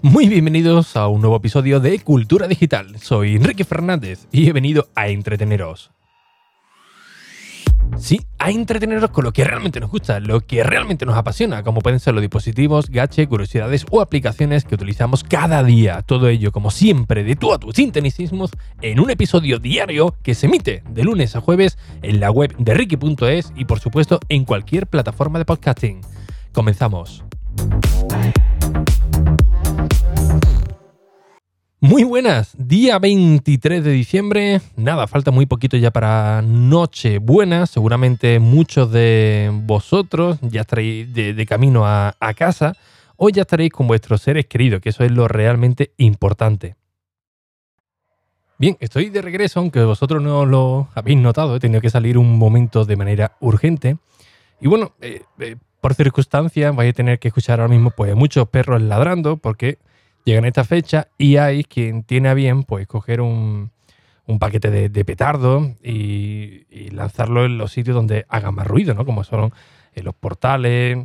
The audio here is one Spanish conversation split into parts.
Muy bienvenidos a un nuevo episodio de Cultura Digital. Soy Enrique Fernández y he venido a entreteneros. Sí, a entreteneros con lo que realmente nos gusta, lo que realmente nos apasiona, como pueden ser los dispositivos, gache, curiosidades o aplicaciones que utilizamos cada día. Todo ello, como siempre, de tú a tus sintonicismos, en un episodio diario que se emite de lunes a jueves en la web de Ricky.es y por supuesto en cualquier plataforma de podcasting. Comenzamos. Muy buenas, día 23 de diciembre. Nada, falta muy poquito ya para Nochebuena. Seguramente muchos de vosotros ya estaréis de, camino a, casa o ya estaréis con vuestros seres queridos, que eso es lo realmente importante. Bien, estoy de regreso, aunque vosotros no lo habéis notado, he tenido que salir un momento de manera urgente. Y bueno, eh, eh, por circunstancias vais a tener que escuchar ahora mismo pues muchos perros ladrando porque llegan a esta fecha y hay quien tiene a bien pues coger un, paquete de, petardos y, lanzarlo en los sitios donde haga más ruido, ¿no? Como son en los portales,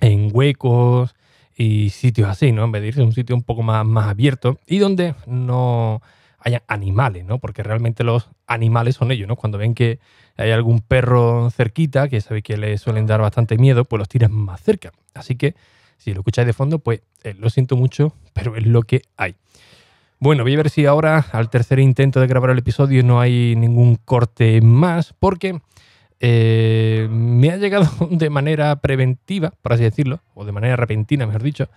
en huecos y sitios así, ¿no? En vez de irse a un sitio un poco más, abierto y donde no haya animales, ¿no? Porque realmente los animales son ellos, ¿no? Cuando ven que hay algún perro cerquita, que sabéis que le suelen dar bastante miedo, pues los tiran más cerca. Así que si lo escucháis de fondo, pues eh, lo siento mucho, pero es lo que hay. Bueno, voy a ver si ahora, al tercer intento de grabar el episodio, no hay ningún corte más, porque eh, me ha llegado de manera preventiva, por así decirlo, o de manera repentina, mejor dicho,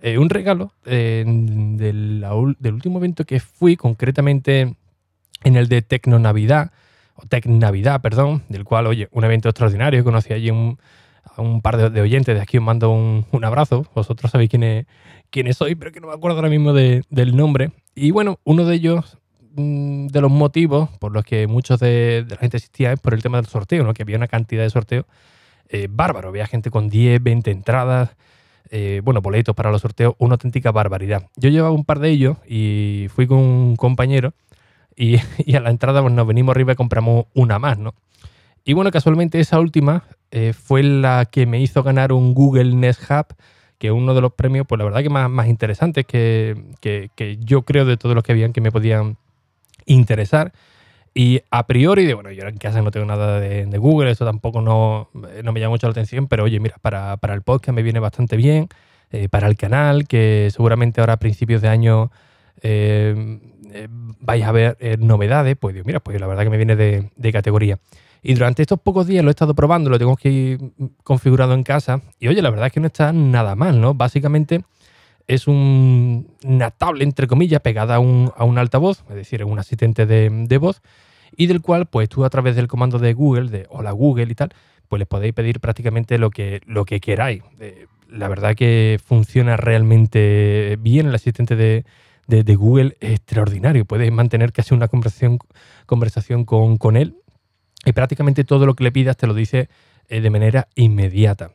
eh, un regalo del, último evento que fui, concretamente en el de Tecno Navidad, o Tec Navidad, perdón, del cual, oye, un evento extraordinario, conocí allí un, a un par de, oyentes de aquí os mando un, abrazo. Vosotros sabéis quiénes quién soy, pero que no me acuerdo ahora mismo del nombre. Y bueno, uno de ellos, mm, de los motivos por los que muchos de, la gente existía es por el tema del sorteo, ¿no? que había una cantidad de sorteos eh, bárbaro. Había gente con 10, 20 entradas, eh, bueno, boletos para los sorteos, una auténtica barbaridad. Yo llevaba un par de ellos y fui con un compañero y, a la entrada pues, nos venimos arriba y compramos una más, ¿no? Y bueno, casualmente esa última eh, fue la que me hizo ganar un Google Nest Hub, que es uno de los premios, pues la verdad que más, más interesantes que, que, yo creo de todos los que habían que me podían interesar. Y a priori, de, bueno, yo en casa no tengo nada de, Google, eso tampoco no, no, me llama mucho la atención, pero oye, mira, para, para el podcast me viene bastante bien, eh, para el canal, que seguramente ahora a principios de año eh, vais a ver novedades, pues digo, mira, pues la verdad que me viene de, de categoría. Y durante estos pocos días lo he estado probando, lo tengo aquí configurado en casa. Y oye, la verdad es que no está nada mal, ¿no? Básicamente es un, una tablet, entre comillas, pegada a un, a un altavoz, es decir, un asistente de, voz, y del cual, pues tú a través del comando de Google, de hola Google y tal, pues les podéis pedir prácticamente lo que, queráis. Eh, la verdad que funciona realmente bien el asistente de, Google, es extraordinario. Puedes mantener casi una conversación, conversación con, con él y prácticamente todo lo que le pidas te lo dice eh, de manera inmediata.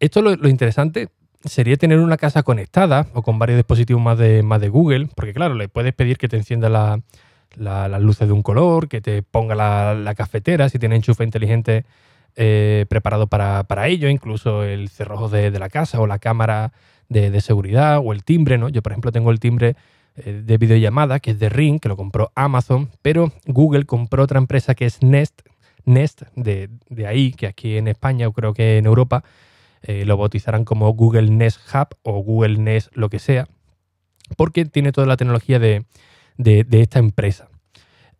Esto lo, interesante sería tener una casa conectada o con varios dispositivos más de, más de Google, porque claro, le puedes pedir que te encienda las luces de un color, que te ponga la, cafetera, si tiene enchufe inteligente eh, preparado para, ello, incluso el cerrojo de, la casa o la cámara de, seguridad o el timbre, ¿no? Yo, por ejemplo, tengo el timbre de videollamada, que es de Ring, que lo compró Amazon, pero Google compró otra empresa que es Nest, Nest de, ahí, que aquí en España o creo que en Europa eh, lo bautizarán como Google Nest Hub o Google Nest lo que sea, porque tiene toda la tecnología de, esta empresa.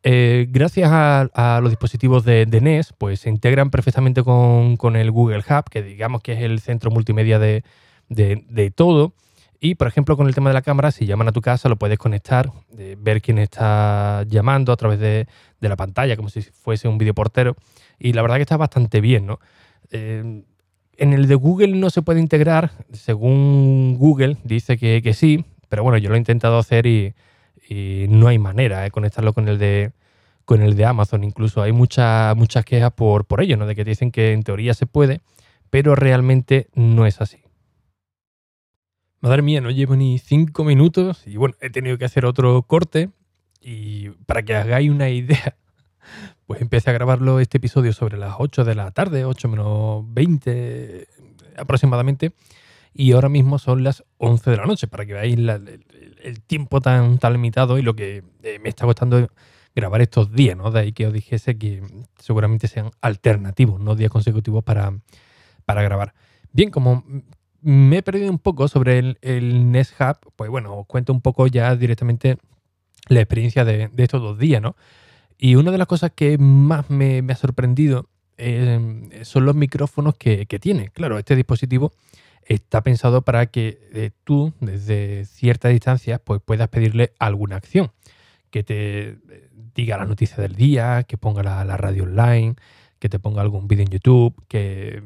Eh, gracias a, los dispositivos de, Nest, pues se integran perfectamente con, el Google Hub, que digamos que es el centro multimedia de, de todo y, por ejemplo, con el tema de la cámara, si llaman a tu casa, lo puedes conectar, ver quién está llamando a través de, la pantalla, como si fuese un videoportero. Y la verdad que está bastante bien, ¿no? Eh, en el de Google no se puede integrar, según Google dice que, sí, pero bueno, yo lo he intentado hacer y, no hay manera de ¿eh? conectarlo con el de con el de Amazon. Incluso hay muchas muchas quejas por, por ello, ¿no? De que dicen que en teoría se puede, pero realmente no es así. Madre mía, no llevo ni cinco minutos y bueno, he tenido que hacer otro corte y para que hagáis una idea, pues empecé a grabarlo este episodio sobre las 8 de la tarde, 8 menos 20 aproximadamente. y ahora mismo son las 11 de la noche, para que veáis el, tiempo tan, tan limitado y lo que eh, me está costando grabar estos días, ¿no? De ahí que os dijese que seguramente sean alternativos, no días consecutivos para, para grabar. Bien, como me he perdido un poco sobre el, el Nest Hub, pues bueno, os cuento un poco ya directamente la experiencia de, estos dos días, ¿no? Y una de las cosas que más me, ha sorprendido eh, son los micrófonos que, tiene. Claro, este dispositivo está pensado para que eh, tú, desde cierta distancia, pues puedas pedirle alguna acción. Que te eh, diga la noticia del día, que ponga la, radio online, que te ponga algún vídeo en YouTube, que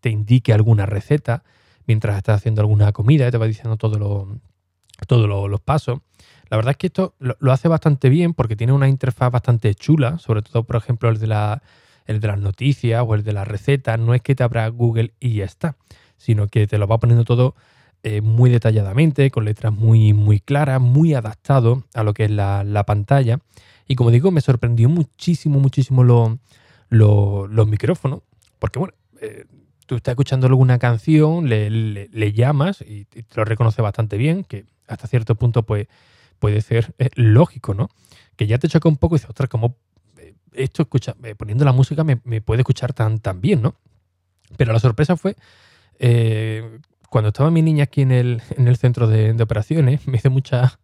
te indique alguna receta mientras estás haciendo alguna comida, te va diciendo todos los pasos. La verdad es que esto lo, hace bastante bien porque tiene una interfaz bastante chula, sobre todo, por ejemplo, el de, la, el de las noticias o el de las recetas. No es que te abra Google y ya está, sino que te lo va poniendo todo eh, muy detalladamente, con letras muy, muy claras, muy adaptado a lo que es la, pantalla. Y como digo, me sorprendió muchísimo, muchísimo los micrófonos, porque bueno, eh, tú estás escuchando alguna canción, le, llamas y, te lo reconoce bastante bien, que hasta cierto punto pues puede ser eh, lógico, ¿no? Que ya te choca un poco y dices, ostras, como eh, esto escucha, eh, poniendo la música me, puede escuchar tan, tan bien, ¿no? Pero la sorpresa fue cuando estaba mi niña aquí en el, en el centro de, operaciones, me hizo mucha,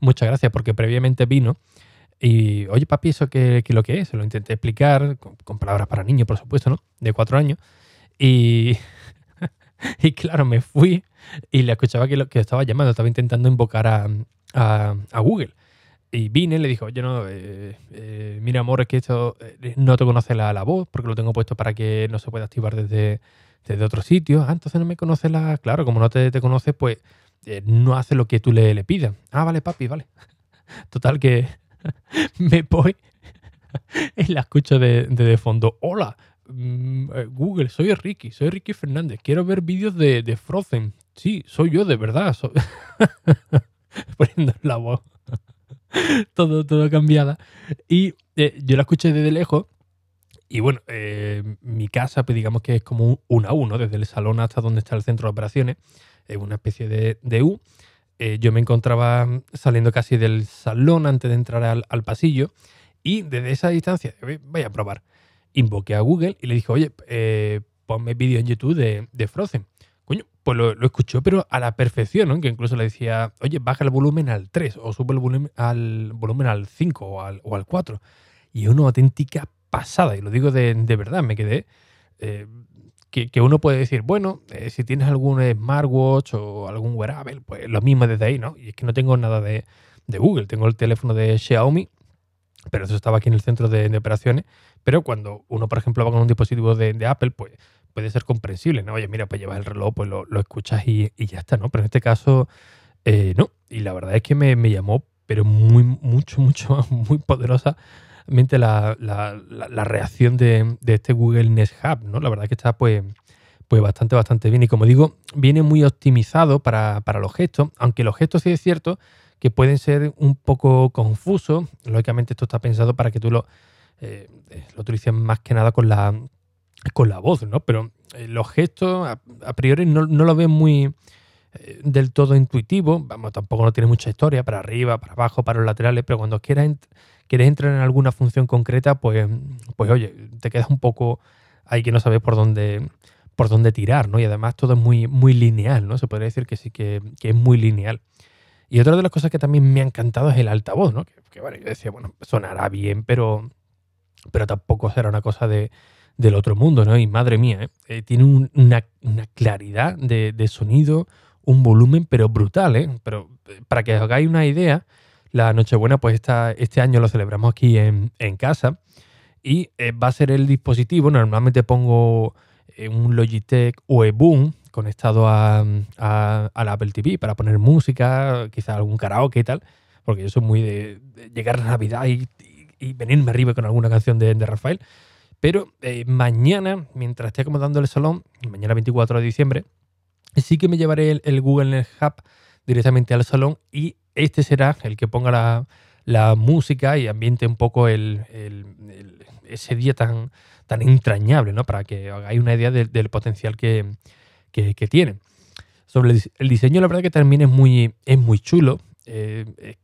mucha gracia porque previamente vino y, oye, papi, ¿eso qué, lo que es? Se lo intenté explicar con, palabras para niños, por supuesto, ¿no? De cuatro años. Y, y claro, me fui y le escuchaba que, lo, que estaba llamando, estaba intentando invocar a, a, Google. Y vine le dijo, oye, no, eh, eh, mira, amor, es que esto eh, no te conoce la, la, voz porque lo tengo puesto para que no se pueda activar desde, desde otro sitio. Ah, entonces no me conoce la... Claro, como no te, te conoce, pues no hace lo que tú le, le pidas. Ah, vale, papi, vale. Total que me voy y la escucho de, de, fondo. Hola, Google, soy Ricky, soy Ricky Fernández. Quiero ver vídeos de, de Frozen. Sí, soy yo, de verdad. poniendo la voz todo, todo cambiada. Y eh, yo la escuché desde lejos. Y bueno, eh, mi casa, pues digamos que es como un, a uno, desde el salón hasta donde está el centro de operaciones, es una especie de, U. Eh, yo me encontraba saliendo casi del salón antes de entrar al, pasillo y desde esa distancia, voy a probar, invoqué a Google y le dije, oye, ponme vídeo en YouTube de, de Frozen pues lo, escuchó, pero a la perfección, ¿no? Que incluso le decía, oye, baja el volumen al 3 o sube el volumen al volumen al 5 o al, o al 4. Y es una auténtica pasada, y lo digo de, verdad, me quedé. Eh, que, uno puede decir, bueno, eh, si tienes algún smartwatch o algún wearable, pues lo mismo desde ahí, ¿no? Y es que no tengo nada de, Google, tengo el teléfono de Xiaomi, pero eso estaba aquí en el centro de, operaciones. Pero cuando uno, por ejemplo, va con un dispositivo de, de Apple, pues puede ser comprensible, ¿no? Oye, mira, pues llevas el reloj, pues lo, escuchas y, ya está, ¿no? Pero en este caso, eh, no. Y la verdad es que me, llamó, pero muy, mucho, mucho, muy poderosamente la, la, reacción de, este Google Nest Hub, ¿no? La verdad es que está, pues, pues bastante, bastante bien. Y como digo, viene muy optimizado para, los gestos, aunque los gestos sí es cierto que pueden ser un poco confusos. Lógicamente esto está pensado para que tú lo, eh, lo utilices más que nada con la, con la voz, ¿no? Pero eh, los gestos a, priori no, lo ven muy eh, del todo intuitivo, vamos, tampoco no tiene mucha historia, para arriba, para abajo, para los laterales, pero cuando quieras, quieres entrar en alguna función concreta, pues, pues oye, te quedas un poco ahí que no sabes por dónde por dónde tirar, ¿no? Y además todo es muy, muy lineal, ¿no? Se podría decir que sí que, es muy lineal. Y otra de las cosas que también me ha encantado es el altavoz, ¿no? Que, bueno, yo decía, bueno, sonará bien, pero, pero tampoco será una cosa de, del otro mundo, ¿no? Y madre mía, ¿eh? Eh, tiene una, claridad de, sonido, un volumen, pero brutal, ¿eh? Pero eh, para que os hagáis una idea, la Nochebuena, pues esta, este año lo celebramos aquí en, casa y va a ser el dispositivo, normalmente pongo un Logitech Boom conectado a, a, la Apple TV para poner música, quizá algún karaoke y tal, porque yo soy muy de, llegar a Navidad y, venirme arriba con alguna canción de, de Rafael. Pero eh, mañana, mientras esté acomodando el salón, mañana 24 de diciembre, sí que me llevaré el, Google Nest Hub directamente al salón y este será el que ponga la, música y ambiente un poco el, ese día tan, tan entrañable, ¿no? Para que hagáis una idea del potencial que, tiene. Sobre el, diseño, la verdad que también es muy, es muy chulo. Eh,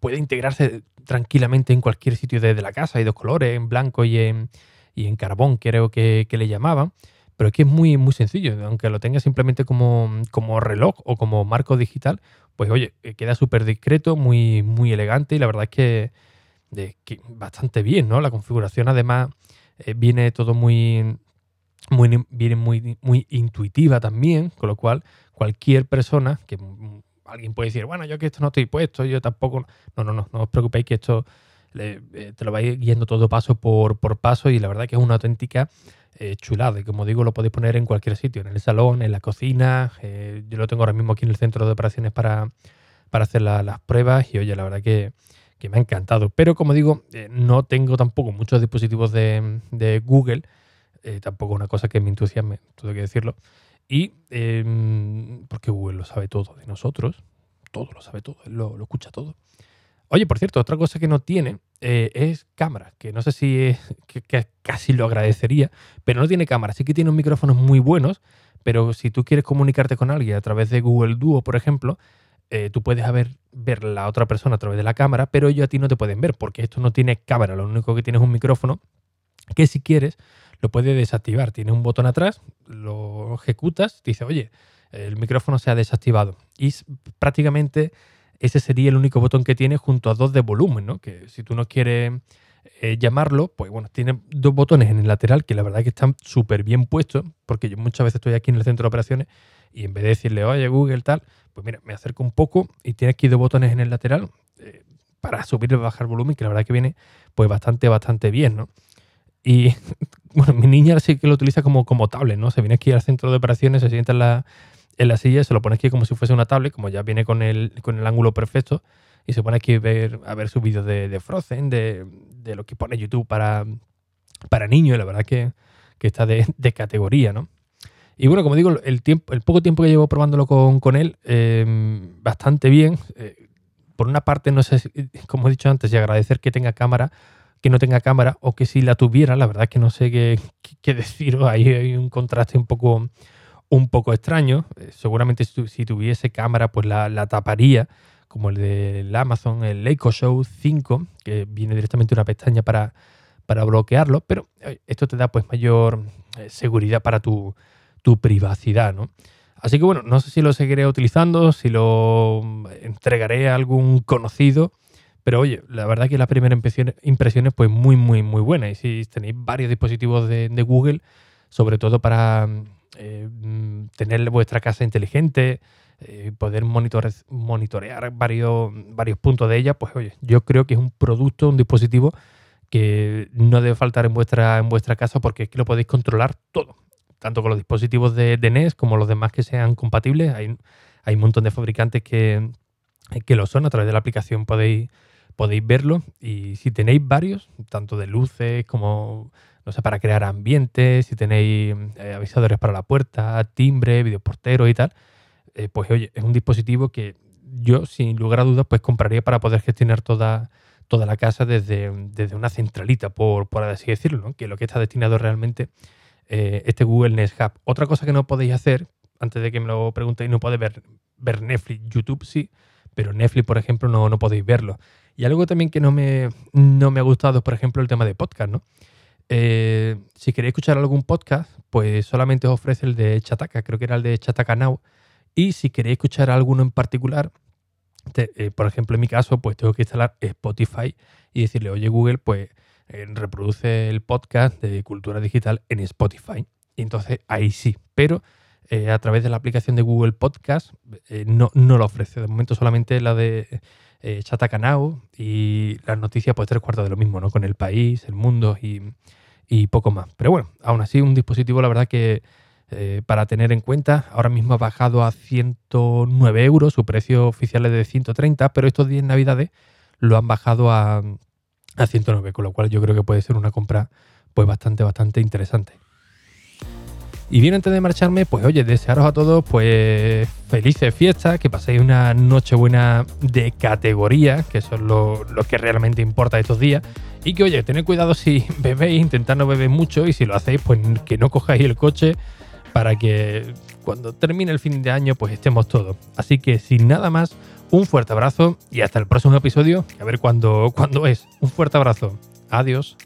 puede integrarse tranquilamente en cualquier sitio de, la casa. Hay dos colores, en blanco y en, y en carbón, creo que, le llamaban. Pero es que es muy, muy sencillo. Aunque lo tenga simplemente como, como reloj o como marco digital, pues oye, eh, queda súper discreto, muy, muy elegante y la verdad es que, bastante bien, ¿no? La configuración además eh, viene todo muy, muy, viene muy, muy intuitiva también, con lo cual cualquier persona que alguien puede decir, bueno, yo que esto no estoy puesto, yo tampoco. No, no, no, no os preocupéis que esto eh, te lo vais guiando todo paso por, por paso y la verdad que es una auténtica eh, chulada. Y como digo, lo podéis poner en cualquier sitio, en el salón, en la cocina. Eh, yo lo tengo ahora mismo aquí en el centro de operaciones para, para hacer las pruebas y oye, la verdad que, me ha encantado. Pero como digo, no tengo tampoco muchos dispositivos de, de Google. tampoco una cosa que me entusiasme, hay que decirlo. Y em, porque Google lo sabe todo de nosotros, todo lo sabe todo, él lo, escucha todo. Oye, por cierto, otra cosa que no tiene eh, es cámara, que no sé si es, que, casi lo agradecería, pero no tiene cámara. Sí que tiene unos micrófonos muy buenos, pero si tú quieres comunicarte con alguien a través de Google Duo, por ejemplo, eh, tú puedes ver, ver la otra persona a través de la cámara, pero ellos a ti no te pueden ver porque esto no tiene cámara, lo único que tiene es un micrófono que si quieres lo puede desactivar. Tiene un botón atrás, lo ejecutas, dice, oye, el micrófono se ha desactivado. Y prácticamente ese sería el único botón que tiene junto a dos de volumen, ¿no? Que si tú no quieres eh, llamarlo, pues bueno, tiene dos botones en el lateral que la verdad que están súper bien puestos, porque yo muchas veces estoy aquí en el centro de operaciones y en vez de decirle, oye, Google, tal, pues mira, me acerco un poco y tiene aquí dos botones en el lateral eh, para subir y bajar volumen, que la verdad que viene pues bastante, bastante bien, ¿no? Y bueno, mi niña sí que lo utiliza como, como tablet, ¿no? Se viene aquí al centro de operaciones, se sienta en la, en la silla, se lo pone aquí como si fuese una tablet, como ya viene con el, con el ángulo perfecto, y se pone aquí a ver, a ver sus vídeos de, de Frozen, de, de, lo que pone YouTube para, para niños, y la verdad que, que está de, de, categoría, ¿no? Y bueno, como digo, el, tiempo, el poco tiempo que llevo probándolo con, con él, em, bastante bien. Eh, por una parte, no sé, como he dicho antes, y agradecer que tenga cámara, que no tenga cámara o que si la tuviera, la verdad es que no sé qué, qué, deciros, ahí hay un contraste un poco, un poco extraño. Eh, seguramente si, tuviese cámara, pues la, taparía, como el del Amazon, el Echo Show 5, que viene directamente una pestaña para, para bloquearlo, pero eh, esto te da pues mayor eh, seguridad para tu, tu privacidad, ¿no? Así que bueno, no sé si lo seguiré utilizando, si lo entregaré a algún conocido pero oye, la verdad que las primeras impresiones, pues muy, muy, muy buenas. Y si tenéis varios dispositivos de, Google, sobre todo para eh, tener vuestra casa inteligente, eh, poder monitorear varios, puntos de ella, pues oye, yo creo que es un producto, un dispositivo que no debe faltar en vuestra, casa porque es que lo podéis controlar todo. Tanto con los dispositivos de, NES como los demás que sean compatibles. Hay, un montón de fabricantes que lo son. A través de la aplicación podéis podéis verlo y si tenéis varios, tanto de luces como, no sé, para crear ambientes, si tenéis eh, avisadores para la puerta, timbre, videoportero y tal, eh, pues oye, es un dispositivo que yo sin lugar a dudas pues compraría para poder gestionar toda, toda la casa desde, desde una centralita, por, por así decirlo, ¿no? que lo que está destinado realmente eh, este Google Nest Hub. Otra cosa que no podéis hacer, antes de que me lo preguntéis, no podéis ver, ver Netflix, YouTube sí, pero Netflix, por ejemplo, no, no podéis verlo. Y algo también que no me, no me ha gustado por ejemplo, el tema de podcast, ¿no? Eh, si queréis escuchar algún podcast, pues solamente os ofrece el de Chataka, creo que era el de Chataka Now. Y si queréis escuchar alguno en particular, eh, por ejemplo, en mi caso, pues tengo que instalar Spotify y decirle, oye Google, pues eh, reproduce el podcast de cultura digital en Spotify. Y entonces ahí sí. Pero a través de la aplicación de Google Podcast no, no lo ofrece. De momento solamente la de eh, Chatacanao y las noticias, pues tres cuartos de lo mismo, ¿no? Con el país, el mundo y, poco más. Pero bueno, aún así un dispositivo, la verdad que eh, para tener en cuenta, ahora mismo ha bajado a 109 euros, su precio oficial es de 130, pero estos días navidades lo han bajado a, a 109, con lo cual yo creo que puede ser una compra pues bastante, bastante interesante. Y bien, antes de marcharme, pues oye, desearos a todos pues felices fiestas, que paséis una noche buena de categoría, que eso es lo, que realmente importa estos días. Y que oye, tened cuidado si bebéis, intentad no beber mucho y si lo hacéis, pues que no cojáis el coche para que cuando termine el fin de año, pues estemos todos. Así que sin nada más, un fuerte abrazo y hasta el próximo episodio. A ver cuándo, cuándo es. Un fuerte abrazo. Adiós.